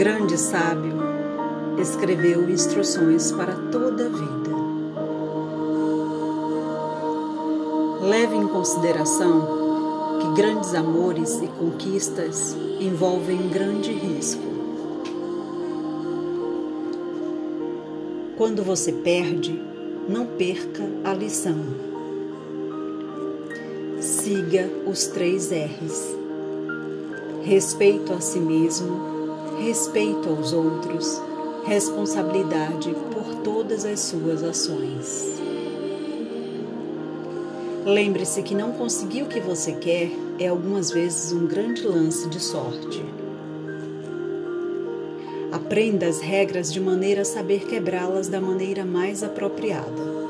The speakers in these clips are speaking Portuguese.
grande sábio escreveu instruções para toda a vida. Leve em consideração que grandes amores e conquistas envolvem grande risco. Quando você perde, não perca a lição. Siga os três R's: respeito a si mesmo, respeito aos outros, responsabilidade por todas as suas ações. Lembre-se que não conseguir o que você quer é algumas vezes um grande lance de sorte. Aprenda as regras de maneira a saber quebrá-las da maneira mais apropriada.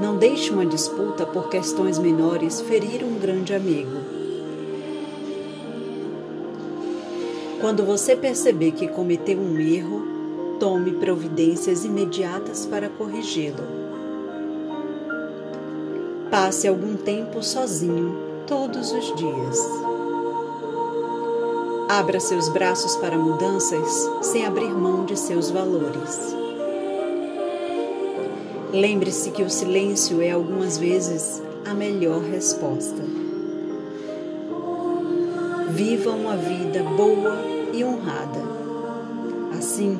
Não deixe uma disputa por questões menores ferir um grande amigo. Quando você perceber que cometeu um erro, tome providências imediatas para corrigi-lo. Passe algum tempo sozinho todos os dias. Abra seus braços para mudanças sem abrir mão de seus valores. Lembre-se que o silêncio é algumas vezes a melhor resposta. Viva uma vida boa e honrada. Assim,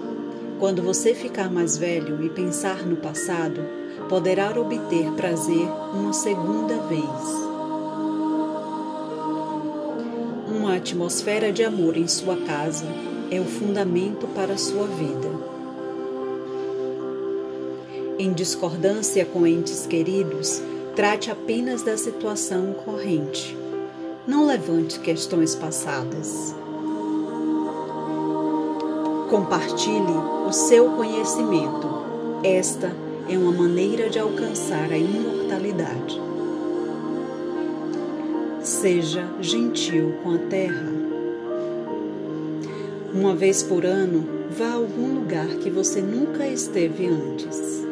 quando você ficar mais velho e pensar no passado, poderá obter prazer uma segunda vez. Uma atmosfera de amor em sua casa é o fundamento para sua vida. Em discordância com entes queridos, trate apenas da situação corrente. Não levante questões passadas. Compartilhe o seu conhecimento. Esta é uma maneira de alcançar a imortalidade. Seja gentil com a terra. Uma vez por ano, vá a algum lugar que você nunca esteve antes.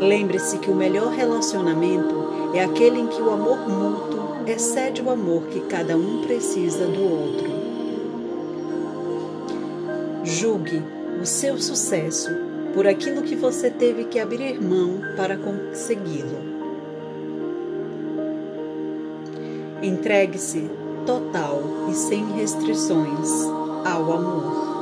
Lembre-se que o melhor relacionamento é aquele em que o amor mútuo excede o amor que cada um precisa do outro. Julgue o seu sucesso por aquilo que você teve que abrir mão para consegui-lo. Entregue-se total e sem restrições ao amor.